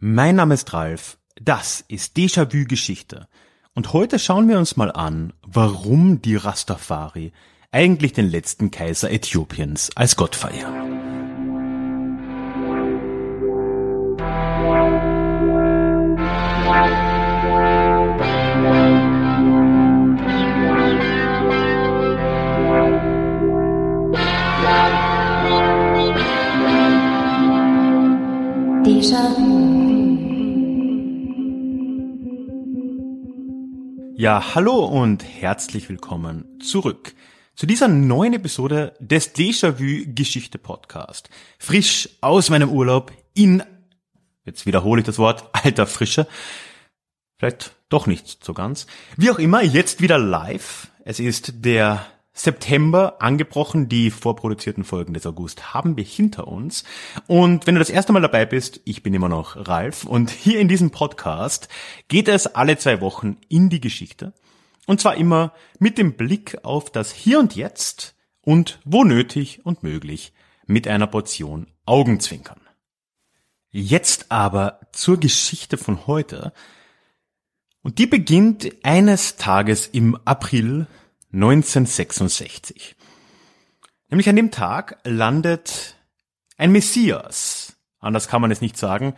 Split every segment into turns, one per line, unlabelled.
Mein Name ist Ralf, das ist Déjà-vu Geschichte und heute schauen wir uns mal an, warum die Rastafari eigentlich den letzten Kaiser Äthiopiens als Gott verehren. Ja, hallo und herzlich willkommen zurück zu dieser neuen Episode des Déjà-vu Geschichte Podcast. Frisch aus meinem Urlaub in, jetzt wiederhole ich das Wort, alter Frische. Vielleicht doch nicht so ganz. Wie auch immer, jetzt wieder live. Es ist der September angebrochen. Die vorproduzierten Folgen des August haben wir hinter uns. Und wenn du das erste Mal dabei bist, ich bin immer noch Ralf und hier in diesem Podcast geht es alle zwei Wochen in die Geschichte. Und zwar immer mit dem Blick auf das Hier und Jetzt und wo nötig und möglich mit einer Portion Augenzwinkern. Jetzt aber zur Geschichte von heute. Und die beginnt eines Tages im April 1966. Nämlich an dem Tag landet ein Messias, anders kann man es nicht sagen,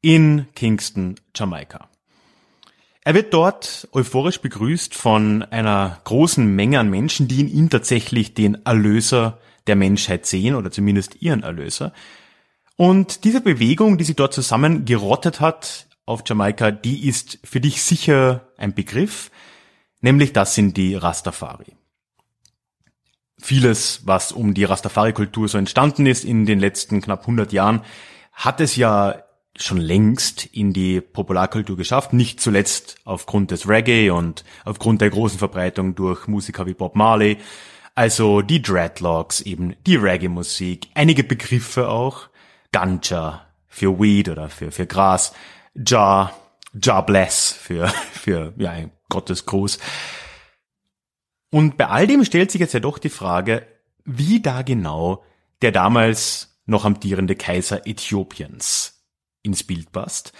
in Kingston, Jamaika. Er wird dort euphorisch begrüßt von einer großen Menge an Menschen, die in ihm tatsächlich den Erlöser der Menschheit sehen oder zumindest ihren Erlöser. Und diese Bewegung, die sich dort zusammengerottet hat auf Jamaika, die ist für dich sicher ein Begriff. Nämlich das sind die Rastafari. Vieles, was um die Rastafari-Kultur so entstanden ist in den letzten knapp 100 Jahren, hat es ja schon längst in die Popularkultur geschafft, nicht zuletzt aufgrund des Reggae und aufgrund der großen Verbreitung durch Musiker wie Bob Marley, also die Dreadlocks, eben die Reggae-Musik, einige Begriffe auch, Ganja für Weed oder für, für Gras, Ja, Ja Bless für, für, ja, Gottes Gruß. Und bei all dem stellt sich jetzt ja doch die Frage, wie da genau der damals noch amtierende Kaiser Äthiopiens ins Bild passt.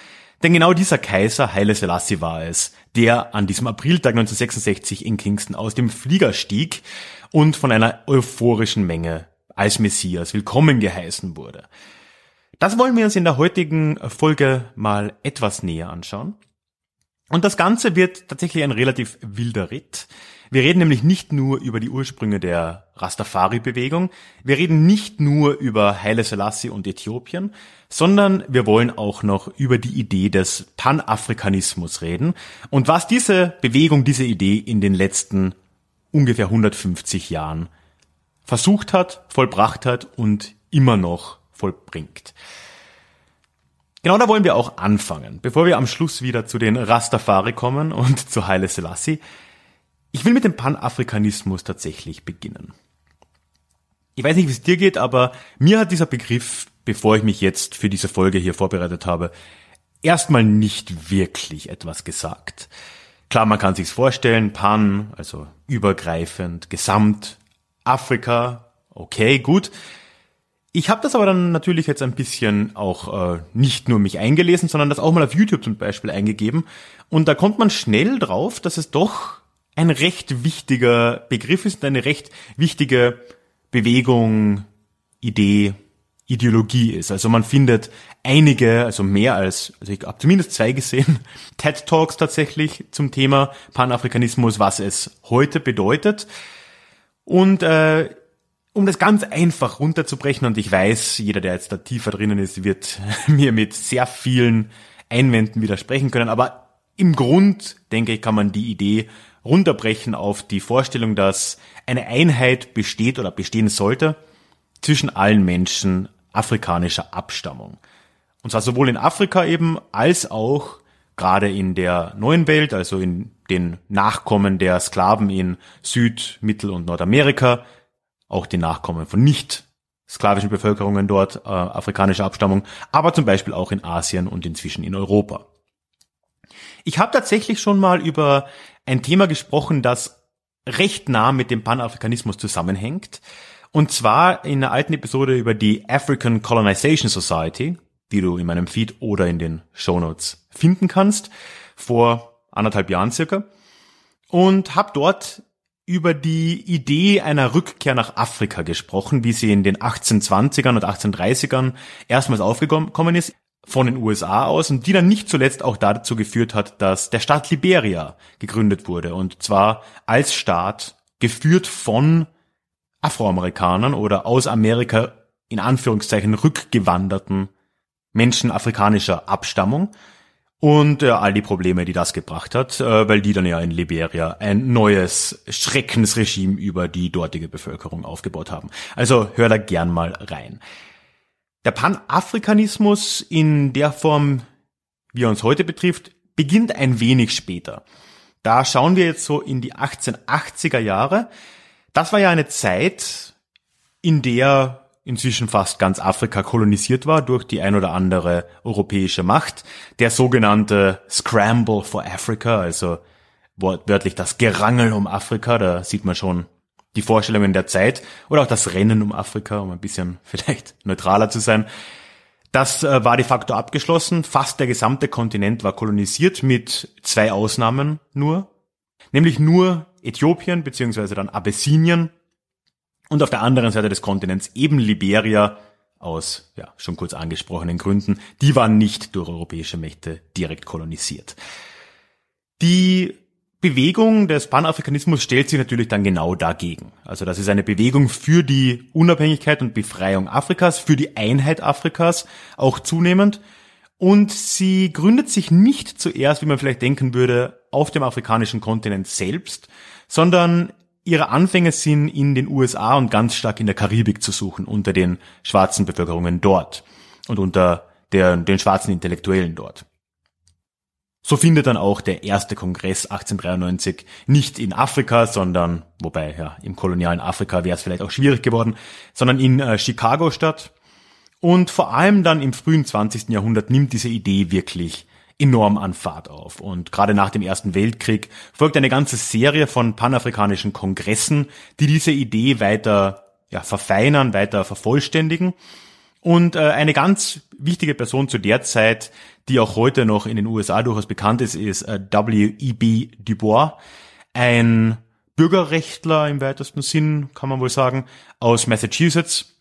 Denn genau dieser Kaiser, Haile Selassie war es, der an diesem Apriltag 1966 in Kingston aus dem Flieger stieg und von einer euphorischen Menge als Messias willkommen geheißen wurde. Das wollen wir uns in der heutigen Folge mal etwas näher anschauen. Und das Ganze wird tatsächlich ein relativ wilder Ritt. Wir reden nämlich nicht nur über die Ursprünge der Rastafari-Bewegung, wir reden nicht nur über Haile Selassie und Äthiopien, sondern wir wollen auch noch über die Idee des Panafrikanismus reden und was diese Bewegung, diese Idee in den letzten ungefähr 150 Jahren versucht hat, vollbracht hat und immer noch vollbringt. Genau da wollen wir auch anfangen, bevor wir am Schluss wieder zu den Rastafari kommen und zu Haile Selassie. Ich will mit dem Panafrikanismus tatsächlich beginnen. Ich weiß nicht, wie es dir geht, aber mir hat dieser Begriff, bevor ich mich jetzt für diese Folge hier vorbereitet habe, erstmal nicht wirklich etwas gesagt. Klar, man kann sich's vorstellen, Pan, also übergreifend, gesamt, Afrika, okay, gut. Ich habe das aber dann natürlich jetzt ein bisschen auch äh, nicht nur mich eingelesen, sondern das auch mal auf YouTube zum Beispiel eingegeben. Und da kommt man schnell drauf, dass es doch ein recht wichtiger Begriff ist, eine recht wichtige Bewegung, Idee, Ideologie ist. Also man findet einige, also mehr als, also ich habe zumindest zwei gesehen, TED Talks tatsächlich zum Thema Panafrikanismus, was es heute bedeutet. Und äh, um das ganz einfach runterzubrechen, und ich weiß, jeder, der jetzt da tiefer drinnen ist, wird mir mit sehr vielen Einwänden widersprechen können, aber im Grund, denke ich, kann man die Idee runterbrechen auf die Vorstellung, dass eine Einheit besteht oder bestehen sollte zwischen allen Menschen afrikanischer Abstammung. Und zwar sowohl in Afrika eben als auch gerade in der neuen Welt, also in den Nachkommen der Sklaven in Süd-, Mittel- und Nordamerika, auch die Nachkommen von nicht sklavischen Bevölkerungen dort, äh, afrikanischer Abstammung, aber zum Beispiel auch in Asien und inzwischen in Europa. Ich habe tatsächlich schon mal über ein Thema gesprochen, das recht nah mit dem Panafrikanismus zusammenhängt. Und zwar in einer alten Episode über die African Colonization Society. die du in meinem Feed oder in den Shownotes finden kannst, vor anderthalb Jahren circa. Und habe dort über die Idee einer Rückkehr nach Afrika gesprochen, wie sie in den 1820ern und 1830ern erstmals aufgekommen ist von den USA aus und die dann nicht zuletzt auch dazu geführt hat, dass der Staat Liberia gegründet wurde und zwar als Staat geführt von Afroamerikanern oder aus Amerika in Anführungszeichen rückgewanderten Menschen afrikanischer Abstammung und äh, all die Probleme, die das gebracht hat, äh, weil die dann ja in Liberia ein neues Schreckensregime über die dortige Bevölkerung aufgebaut haben. Also hör da gern mal rein. Der Panafrikanismus in der Form, wie er uns heute betrifft, beginnt ein wenig später. Da schauen wir jetzt so in die 1880er Jahre. Das war ja eine Zeit, in der inzwischen fast ganz Afrika kolonisiert war durch die ein oder andere europäische Macht. Der sogenannte Scramble for Africa, also wortwörtlich das Gerangel um Afrika, da sieht man schon die Vorstellungen der Zeit oder auch das Rennen um Afrika, um ein bisschen vielleicht neutraler zu sein. Das äh, war de facto abgeschlossen. Fast der gesamte Kontinent war kolonisiert mit zwei Ausnahmen nur. Nämlich nur Äthiopien beziehungsweise dann Abessinien und auf der anderen Seite des Kontinents eben Liberia aus ja, schon kurz angesprochenen Gründen, die waren nicht durch europäische Mächte direkt kolonisiert. Die Bewegung des Panafrikanismus stellt sich natürlich dann genau dagegen. Also das ist eine Bewegung für die Unabhängigkeit und Befreiung Afrikas, für die Einheit Afrikas auch zunehmend. Und sie gründet sich nicht zuerst, wie man vielleicht denken würde, auf dem afrikanischen Kontinent selbst, sondern ihre Anfänge sind in den USA und ganz stark in der Karibik zu suchen, unter den schwarzen Bevölkerungen dort und unter der, den schwarzen Intellektuellen dort. So findet dann auch der erste Kongress 1893 nicht in Afrika, sondern, wobei ja im kolonialen Afrika wäre es vielleicht auch schwierig geworden, sondern in äh, Chicago statt. Und vor allem dann im frühen 20. Jahrhundert nimmt diese Idee wirklich enorm an Fahrt auf. Und gerade nach dem Ersten Weltkrieg folgt eine ganze Serie von panafrikanischen Kongressen, die diese Idee weiter ja, verfeinern, weiter vervollständigen. Und äh, eine ganz wichtige Person zu der Zeit, die auch heute noch in den USA durchaus bekannt ist, ist äh, W.E.B. Du Bois, ein Bürgerrechtler im weitesten Sinn, kann man wohl sagen, aus Massachusetts,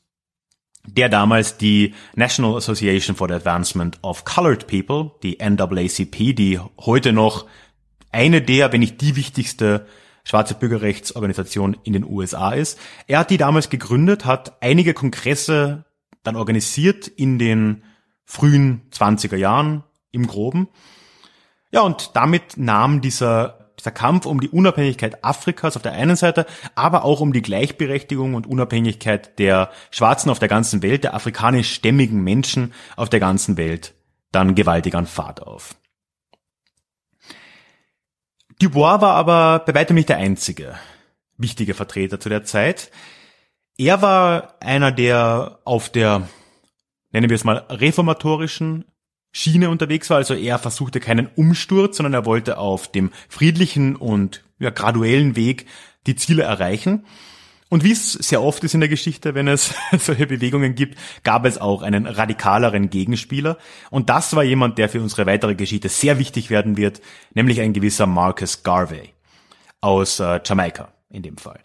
der damals die National Association for the Advancement of Colored People, die NAACP, die heute noch eine der, wenn nicht die wichtigste schwarze Bürgerrechtsorganisation in den USA ist. Er hat die damals gegründet, hat einige Kongresse dann organisiert in den frühen 20er Jahren im Groben. Ja, und damit nahm dieser dieser Kampf um die Unabhängigkeit Afrikas auf der einen Seite, aber auch um die Gleichberechtigung und Unabhängigkeit der Schwarzen auf der ganzen Welt, der afrikanischstämmigen Menschen auf der ganzen Welt, dann gewaltig an Fahrt auf. Dubois war aber bei weitem nicht der einzige wichtige Vertreter zu der Zeit. Er war einer, der auf der, nennen wir es mal, reformatorischen Schiene unterwegs war. Also er versuchte keinen Umsturz, sondern er wollte auf dem friedlichen und ja, graduellen Weg die Ziele erreichen. Und wie es sehr oft ist in der Geschichte, wenn es solche Bewegungen gibt, gab es auch einen radikaleren Gegenspieler. Und das war jemand, der für unsere weitere Geschichte sehr wichtig werden wird, nämlich ein gewisser Marcus Garvey aus äh, Jamaika in dem Fall.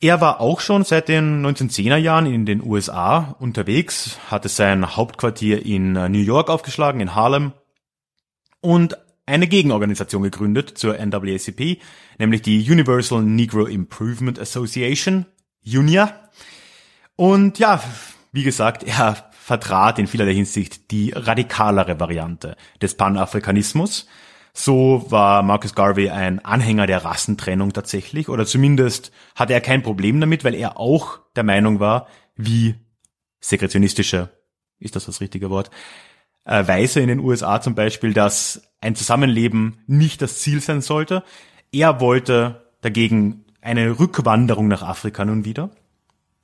Er war auch schon seit den 1910er Jahren in den USA unterwegs, hatte sein Hauptquartier in äh, New York aufgeschlagen, in Harlem und eine Gegenorganisation gegründet zur NAACP, nämlich die Universal Negro Improvement Association, UNIA. Und ja, wie gesagt, er vertrat in vielerlei Hinsicht die radikalere Variante des Panafrikanismus, so war Marcus Garvey ein Anhänger der Rassentrennung tatsächlich, oder zumindest hatte er kein Problem damit, weil er auch der Meinung war, wie segretionistische, ist das das richtige Wort, äh, Weiße in den USA zum Beispiel, dass ein Zusammenleben nicht das Ziel sein sollte. Er wollte dagegen eine Rückwanderung nach Afrika nun wieder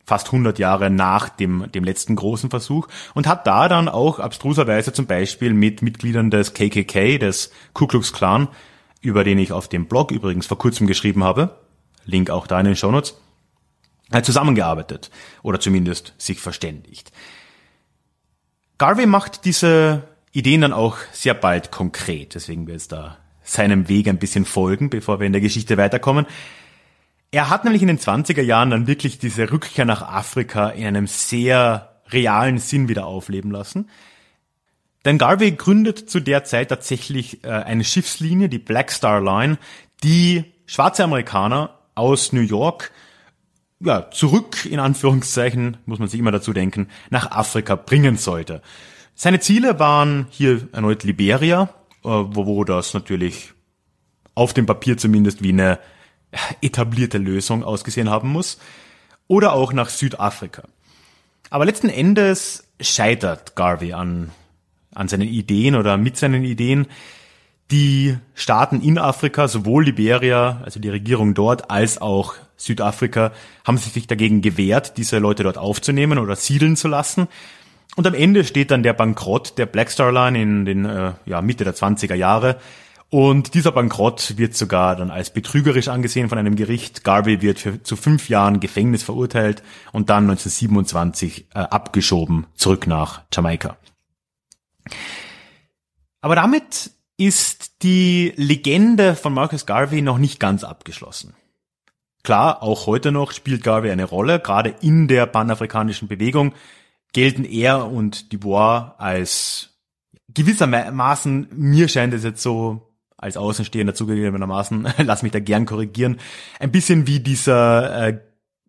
fast 100 Jahre nach dem, dem letzten großen Versuch und hat da dann auch abstruserweise zum Beispiel mit Mitgliedern des KKK, des Ku Klux Klan, über den ich auf dem Blog übrigens vor kurzem geschrieben habe, Link auch da in den Shownotes, zusammengearbeitet oder zumindest sich verständigt. Garvey macht diese Ideen dann auch sehr bald konkret, deswegen wir jetzt da seinem Weg ein bisschen folgen, bevor wir in der Geschichte weiterkommen. Er hat nämlich in den 20er Jahren dann wirklich diese Rückkehr nach Afrika in einem sehr realen Sinn wieder aufleben lassen. Denn Garvey gründet zu der Zeit tatsächlich äh, eine Schiffslinie, die Black Star Line, die schwarze Amerikaner aus New York ja, zurück, in Anführungszeichen, muss man sich immer dazu denken, nach Afrika bringen sollte. Seine Ziele waren hier erneut Liberia, äh, wo, wo das natürlich auf dem Papier zumindest wie eine etablierte Lösung ausgesehen haben muss, oder auch nach Südafrika. Aber letzten Endes scheitert Garvey an, an seinen Ideen oder mit seinen Ideen. Die Staaten in Afrika, sowohl Liberia, also die Regierung dort, als auch Südafrika, haben sich dagegen gewehrt, diese Leute dort aufzunehmen oder siedeln zu lassen. Und am Ende steht dann der Bankrott der Black Star Line in den äh, ja, Mitte der 20er Jahre. Und dieser Bankrott wird sogar dann als betrügerisch angesehen von einem Gericht. Garvey wird für, zu fünf Jahren Gefängnis verurteilt und dann 1927 äh, abgeschoben zurück nach Jamaika. Aber damit ist die Legende von Marcus Garvey noch nicht ganz abgeschlossen. Klar, auch heute noch spielt Garvey eine Rolle, gerade in der panafrikanischen Bewegung gelten er und Dubois als gewissermaßen, mir scheint es jetzt so als Außenstehender zugegebenermaßen, lass mich da gern korrigieren, ein bisschen wie dieser äh,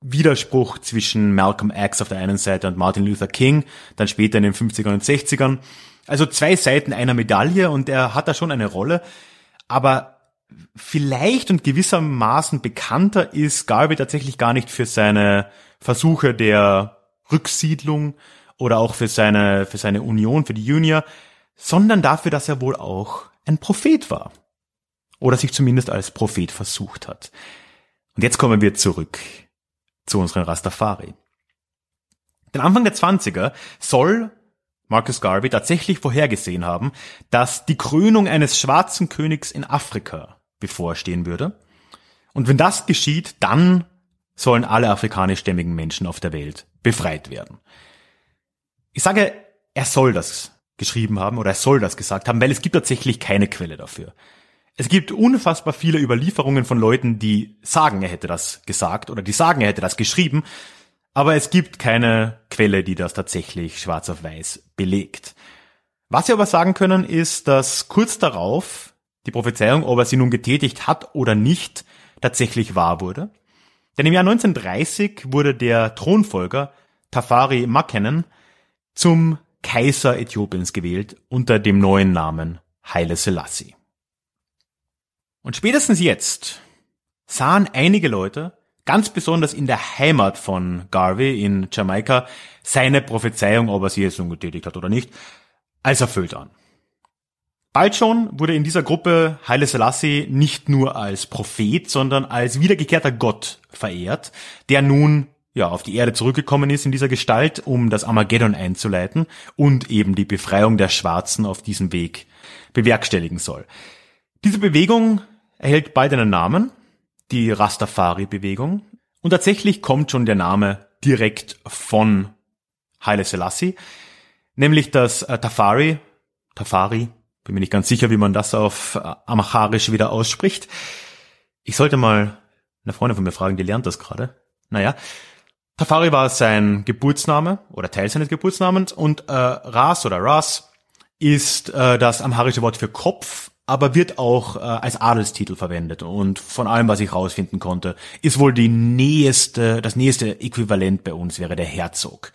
Widerspruch zwischen Malcolm X auf der einen Seite und Martin Luther King, dann später in den 50ern und 60ern. Also zwei Seiten einer Medaille und er hat da schon eine Rolle, aber vielleicht und gewissermaßen bekannter ist Garvey tatsächlich gar nicht für seine Versuche der Rücksiedlung oder auch für seine, für seine Union, für die Junior, sondern dafür, dass er wohl auch ein Prophet war. Oder sich zumindest als Prophet versucht hat. Und jetzt kommen wir zurück zu unseren Rastafari. Den Anfang der 20er soll Marcus Garvey tatsächlich vorhergesehen haben, dass die Krönung eines schwarzen Königs in Afrika bevorstehen würde. Und wenn das geschieht, dann sollen alle afrikanischstämmigen Menschen auf der Welt befreit werden. Ich sage, er soll das geschrieben haben oder er soll das gesagt haben, weil es gibt tatsächlich keine Quelle dafür. Es gibt unfassbar viele Überlieferungen von Leuten, die sagen, er hätte das gesagt oder die sagen, er hätte das geschrieben, aber es gibt keine Quelle, die das tatsächlich schwarz auf weiß belegt. Was wir aber sagen können, ist, dass kurz darauf die Prophezeiung, ob er sie nun getätigt hat oder nicht, tatsächlich wahr wurde. Denn im Jahr 1930 wurde der Thronfolger Tafari Makenen zum Kaiser Äthiopiens gewählt unter dem neuen Namen Haile Selassie. Und spätestens jetzt sahen einige Leute, ganz besonders in der Heimat von Garvey in Jamaika, seine Prophezeiung, ob er sie jetzt nun getätigt hat oder nicht, als erfüllt an. Bald schon wurde in dieser Gruppe Haile Selassie nicht nur als Prophet, sondern als wiedergekehrter Gott verehrt, der nun ja, auf die Erde zurückgekommen ist in dieser Gestalt, um das Armageddon einzuleiten und eben die Befreiung der Schwarzen auf diesem Weg bewerkstelligen soll. Diese Bewegung erhält bald einen Namen, die Rastafari-Bewegung. Und tatsächlich kommt schon der Name direkt von Haile Selassie, nämlich das äh, Tafari, Tafari, bin mir nicht ganz sicher, wie man das auf äh, Amacharisch wieder ausspricht. Ich sollte mal eine Freundin von mir fragen, die lernt das gerade. Naja, Tafari war sein Geburtsname oder Teil seines Geburtsnamens und äh, Ras oder Ras ist äh, das amharische Wort für Kopf, aber wird auch äh, als Adelstitel verwendet. Und von allem, was ich rausfinden konnte, ist wohl die nächste, das nächste Äquivalent bei uns wäre der Herzog.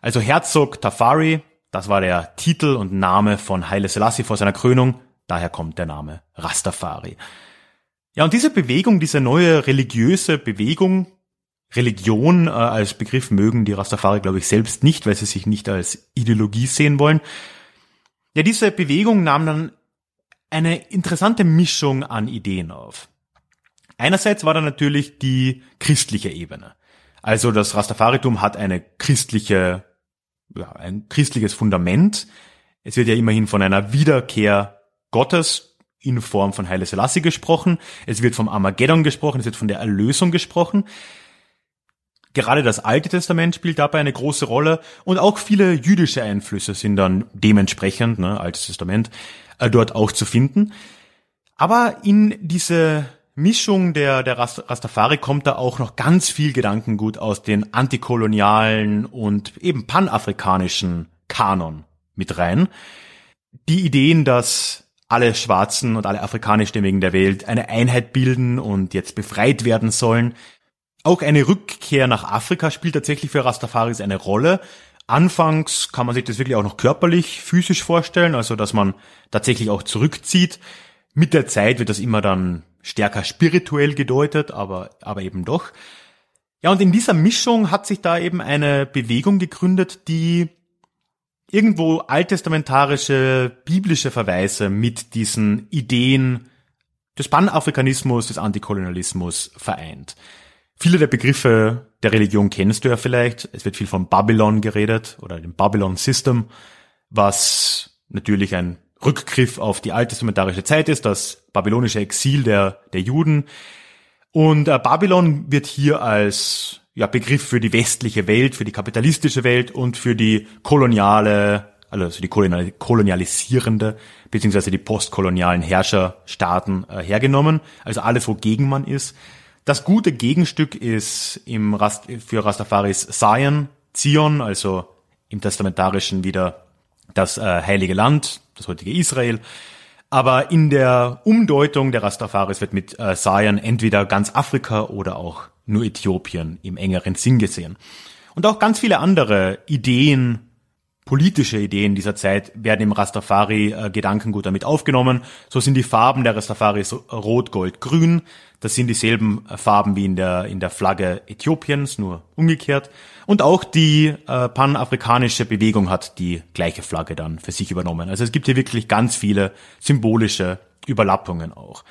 Also Herzog Tafari, das war der Titel und Name von Haile Selassie vor seiner Krönung. Daher kommt der Name Rastafari. Ja, und diese Bewegung, diese neue religiöse Bewegung, Religion äh, als Begriff mögen die Rastafari, glaube ich, selbst nicht, weil sie sich nicht als Ideologie sehen wollen. Ja, diese Bewegung nahm dann eine interessante Mischung an Ideen auf. Einerseits war da natürlich die christliche Ebene. Also das Rastafaritum hat eine christliche, ja, ein christliches Fundament. Es wird ja immerhin von einer Wiederkehr Gottes in Form von Heile Selassie gesprochen. Es wird vom Armageddon gesprochen. Es wird von der Erlösung gesprochen. Gerade das Alte Testament spielt dabei eine große Rolle und auch viele jüdische Einflüsse sind dann dementsprechend, ne, Altes Testament, äh, dort auch zu finden. Aber in diese Mischung der, der Rastafari kommt da auch noch ganz viel Gedankengut aus den antikolonialen und eben panafrikanischen Kanon mit rein. Die Ideen, dass alle Schwarzen und alle afrikanischstämmigen der Welt eine Einheit bilden und jetzt befreit werden sollen, auch eine Rückkehr nach Afrika spielt tatsächlich für Rastafaris eine Rolle. Anfangs kann man sich das wirklich auch noch körperlich, physisch vorstellen, also dass man tatsächlich auch zurückzieht. Mit der Zeit wird das immer dann stärker spirituell gedeutet, aber, aber eben doch. Ja, und in dieser Mischung hat sich da eben eine Bewegung gegründet, die irgendwo alttestamentarische biblische Verweise mit diesen Ideen des Panafrikanismus, des Antikolonialismus vereint. Viele der Begriffe der Religion kennst du ja vielleicht. Es wird viel von Babylon geredet oder dem Babylon System, was natürlich ein Rückgriff auf die alttestamentarische Zeit ist, das babylonische Exil der, der Juden. Und äh, Babylon wird hier als ja, Begriff für die westliche Welt, für die kapitalistische Welt und für die koloniale, also die kolonialisierende, beziehungsweise die postkolonialen Herrscherstaaten äh, hergenommen. Also alles, wogegen man ist. Das gute Gegenstück ist im Rast, für Rastafaris Zion, Zion, also im Testamentarischen wieder das äh, heilige Land, das heutige Israel. Aber in der Umdeutung der Rastafaris wird mit äh, Zion entweder ganz Afrika oder auch nur Äthiopien im engeren Sinn gesehen. Und auch ganz viele andere Ideen politische Ideen dieser Zeit werden im Rastafari-Gedankengut damit aufgenommen. So sind die Farben der Rastafaris rot, gold, grün. Das sind dieselben Farben wie in der, in der Flagge Äthiopiens, nur umgekehrt. Und auch die äh, panafrikanische Bewegung hat die gleiche Flagge dann für sich übernommen. Also es gibt hier wirklich ganz viele symbolische Überlappungen auch.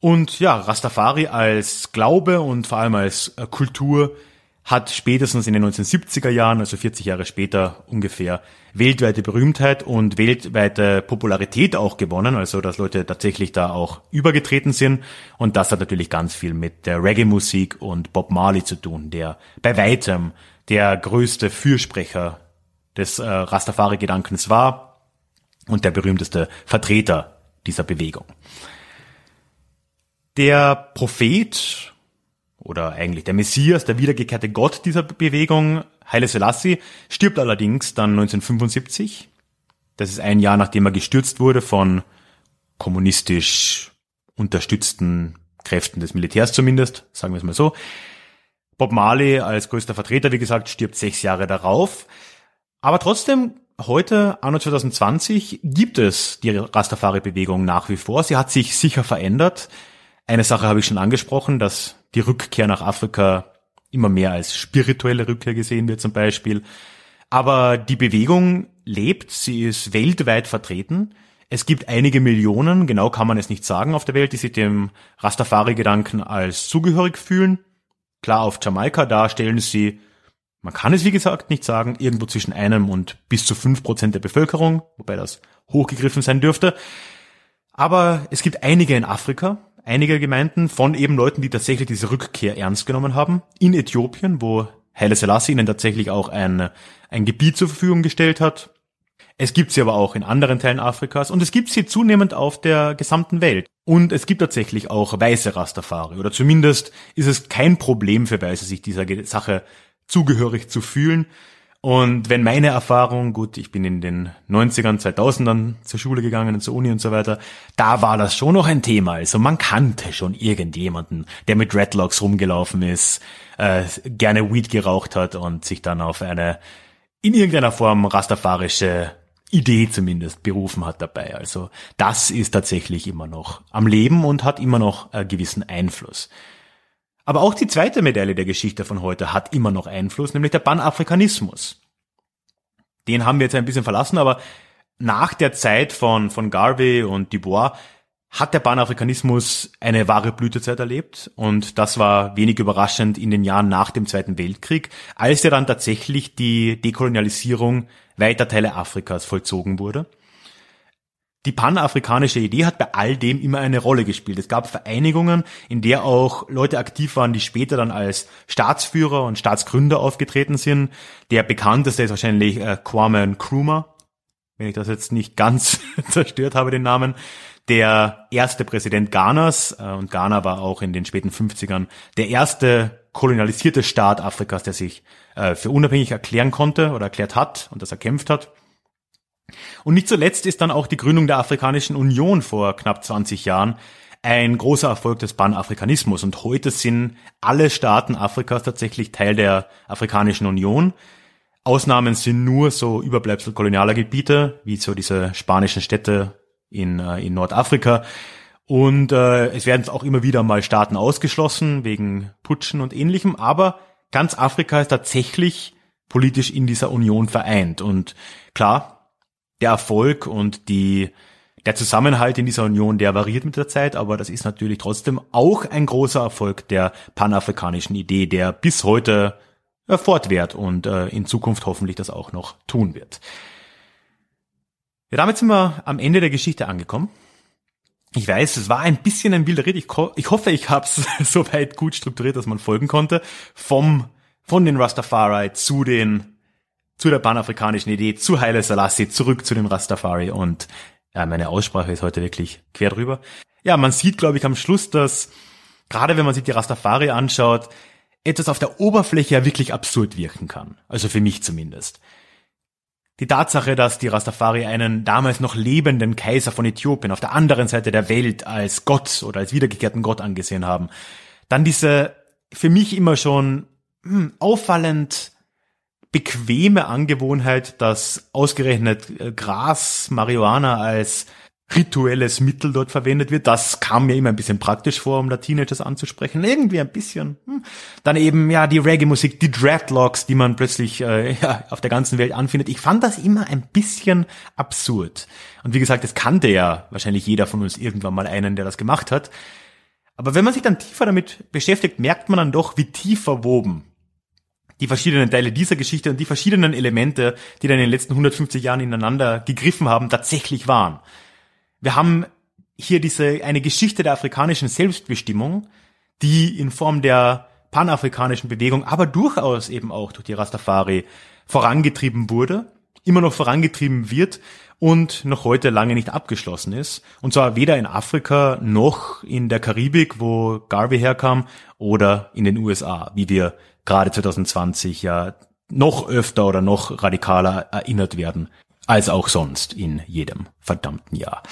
Und ja, Rastafari als Glaube und vor allem als äh, Kultur hat spätestens in den 1970er Jahren, also 40 Jahre später ungefähr, weltweite Berühmtheit und weltweite Popularität auch gewonnen, also dass Leute tatsächlich da auch übergetreten sind. Und das hat natürlich ganz viel mit der Reggae-Musik und Bob Marley zu tun, der bei weitem der größte Fürsprecher des äh, Rastafari-Gedankens war und der berühmteste Vertreter dieser Bewegung. Der Prophet oder eigentlich der Messias, der wiedergekehrte Gott dieser Bewegung, Haile Selassie, stirbt allerdings dann 1975. Das ist ein Jahr, nachdem er gestürzt wurde von kommunistisch unterstützten Kräften des Militärs zumindest, sagen wir es mal so. Bob Marley als größter Vertreter, wie gesagt, stirbt sechs Jahre darauf. Aber trotzdem, heute, anno 2020, gibt es die Rastafari-Bewegung nach wie vor. Sie hat sich sicher verändert. Eine Sache habe ich schon angesprochen, dass die Rückkehr nach Afrika immer mehr als spirituelle Rückkehr gesehen wird zum Beispiel. Aber die Bewegung lebt, sie ist weltweit vertreten. Es gibt einige Millionen, genau kann man es nicht sagen, auf der Welt, die sich dem Rastafari-Gedanken als zugehörig fühlen. Klar, auf Jamaika, da stellen sie, man kann es wie gesagt nicht sagen, irgendwo zwischen einem und bis zu fünf Prozent der Bevölkerung, wobei das hochgegriffen sein dürfte. Aber es gibt einige in Afrika, einige Gemeinden von eben Leuten, die tatsächlich diese Rückkehr ernst genommen haben. In Äthiopien, wo Haile Selassie ihnen tatsächlich auch ein, ein Gebiet zur Verfügung gestellt hat. Es gibt sie aber auch in anderen Teilen Afrikas und es gibt sie zunehmend auf der gesamten Welt. Und es gibt tatsächlich auch weiße Rastafari oder zumindest ist es kein Problem für Weiße, sich dieser Sache zugehörig zu fühlen. Und wenn meine Erfahrung, gut, ich bin in den 90ern, 2000ern zur Schule gegangen und zur Uni und so weiter, da war das schon noch ein Thema. Also man kannte schon irgendjemanden, der mit Dreadlocks rumgelaufen ist, äh, gerne Weed geraucht hat und sich dann auf eine in irgendeiner Form rastafarische Idee zumindest berufen hat dabei. Also das ist tatsächlich immer noch am Leben und hat immer noch äh, gewissen Einfluss. Aber auch die zweite Medaille der Geschichte von heute hat immer noch Einfluss, nämlich der Panafrikanismus. Den haben wir jetzt ein bisschen verlassen, aber nach der Zeit von, von Garvey und Dubois hat der Panafrikanismus eine wahre Blütezeit erlebt und das war wenig überraschend in den Jahren nach dem Zweiten Weltkrieg, als ja dann tatsächlich die Dekolonialisierung weiter Teile Afrikas vollzogen wurde. Die panafrikanische Idee hat bei all dem immer eine Rolle gespielt. Es gab Vereinigungen, in der auch Leute aktiv waren, die später dann als Staatsführer und Staatsgründer aufgetreten sind. Der bekannteste ist wahrscheinlich äh, Kwame Nkrumah, wenn ich das jetzt nicht ganz zerstört habe, den Namen. Der erste Präsident Ghanas, äh, und Ghana war auch in den späten 50ern der erste kolonialisierte Staat Afrikas, der sich äh, für unabhängig erklären konnte oder erklärt hat und das erkämpft hat. Und nicht zuletzt ist dann auch die Gründung der Afrikanischen Union vor knapp 20 Jahren ein großer Erfolg des Pan-Afrikanismus. Und heute sind alle Staaten Afrikas tatsächlich Teil der Afrikanischen Union. Ausnahmen sind nur so Überbleibsel kolonialer Gebiete, wie so diese spanischen Städte in, äh, in Nordafrika. Und äh, es werden auch immer wieder mal Staaten ausgeschlossen wegen Putschen und ähnlichem. Aber ganz Afrika ist tatsächlich politisch in dieser Union vereint. Und klar, der Erfolg und die, der Zusammenhalt in dieser Union, der variiert mit der Zeit, aber das ist natürlich trotzdem auch ein großer Erfolg der panafrikanischen Idee, der bis heute äh, fortwährt und äh, in Zukunft hoffentlich das auch noch tun wird. Ja, damit sind wir am Ende der Geschichte angekommen. Ich weiß, es war ein bisschen ein wilder Ritt. Ich, ich hoffe, ich habe es soweit gut strukturiert, dass man folgen konnte. Vom, von den Rastafari zu den zu der panafrikanischen Idee, zu Haile Selassie, zurück zu den Rastafari und ja, meine Aussprache ist heute wirklich quer drüber. Ja, man sieht, glaube ich, am Schluss, dass gerade wenn man sich die Rastafari anschaut, etwas auf der Oberfläche ja wirklich absurd wirken kann. Also für mich zumindest. Die Tatsache, dass die Rastafari einen damals noch lebenden Kaiser von Äthiopien auf der anderen Seite der Welt als Gott oder als wiedergekehrten Gott angesehen haben. Dann diese für mich immer schon hm, auffallend bequeme Angewohnheit, dass ausgerechnet äh, Gras, Marihuana als rituelles Mittel dort verwendet wird. Das kam mir immer ein bisschen praktisch vor, um da Teenagers anzusprechen. Irgendwie ein bisschen. Hm. Dann eben, ja, die Reggae-Musik, die Dreadlocks, die man plötzlich äh, ja, auf der ganzen Welt anfindet. Ich fand das immer ein bisschen absurd. Und wie gesagt, es kannte ja wahrscheinlich jeder von uns irgendwann mal einen, der das gemacht hat. Aber wenn man sich dann tiefer damit beschäftigt, merkt man dann doch, wie tief verwoben die verschiedenen Teile dieser Geschichte und die verschiedenen Elemente, die dann in den letzten 150 Jahren ineinander gegriffen haben, tatsächlich waren. Wir haben hier diese, eine Geschichte der afrikanischen Selbstbestimmung, die in Form der panafrikanischen Bewegung, aber durchaus eben auch durch die Rastafari vorangetrieben wurde, immer noch vorangetrieben wird und noch heute lange nicht abgeschlossen ist. Und zwar weder in Afrika noch in der Karibik, wo Garvey herkam, oder in den USA, wie wir gerade 2020 ja noch öfter oder noch radikaler erinnert werden, als auch sonst in jedem verdammten Jahr.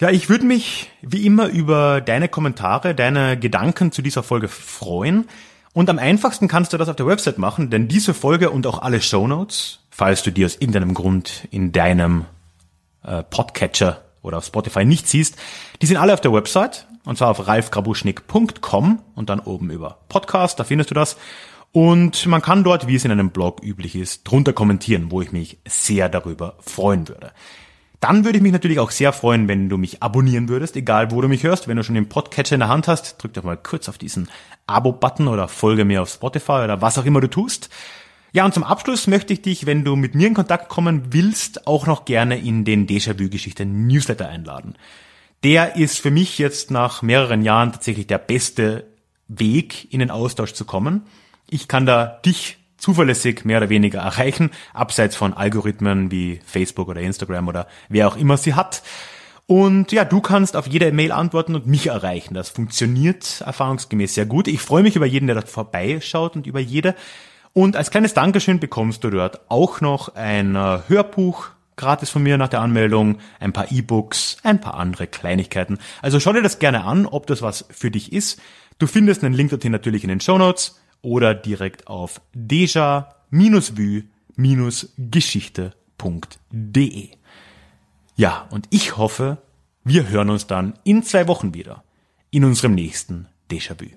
Ja, ich würde mich wie immer über deine Kommentare, deine Gedanken zu dieser Folge freuen. Und am einfachsten kannst du das auf der Website machen, denn diese Folge und auch alle Show Notes, falls du die aus irgendeinem Grund in deinem äh, Podcatcher oder auf Spotify nicht siehst, die sind alle auf der Website und zwar auf ralfgrabuschnick.com und dann oben über Podcast, da findest du das. Und man kann dort, wie es in einem Blog üblich ist, drunter kommentieren, wo ich mich sehr darüber freuen würde. Dann würde ich mich natürlich auch sehr freuen, wenn du mich abonnieren würdest, egal wo du mich hörst. Wenn du schon den Podcatcher in der Hand hast, drück doch mal kurz auf diesen Abo-Button oder folge mir auf Spotify oder was auch immer du tust. Ja, und zum Abschluss möchte ich dich, wenn du mit mir in Kontakt kommen willst, auch noch gerne in den Déjà-vu-Geschichte Newsletter einladen. Der ist für mich jetzt nach mehreren Jahren tatsächlich der beste Weg, in den Austausch zu kommen. Ich kann da dich zuverlässig mehr oder weniger erreichen, abseits von Algorithmen wie Facebook oder Instagram oder wer auch immer sie hat. Und ja, du kannst auf jede Mail antworten und mich erreichen. Das funktioniert erfahrungsgemäß sehr gut. Ich freue mich über jeden, der dort vorbeischaut und über jede. Und als kleines Dankeschön bekommst du dort auch noch ein äh, Hörbuch gratis von mir nach der Anmeldung, ein paar E-Books, ein paar andere Kleinigkeiten. Also schau dir das gerne an, ob das was für dich ist. Du findest einen Link dorthin natürlich in den Show Notes oder direkt auf deja-vue-geschichte.de. Ja, und ich hoffe, wir hören uns dann in zwei Wochen wieder in unserem nächsten Déjà-vu.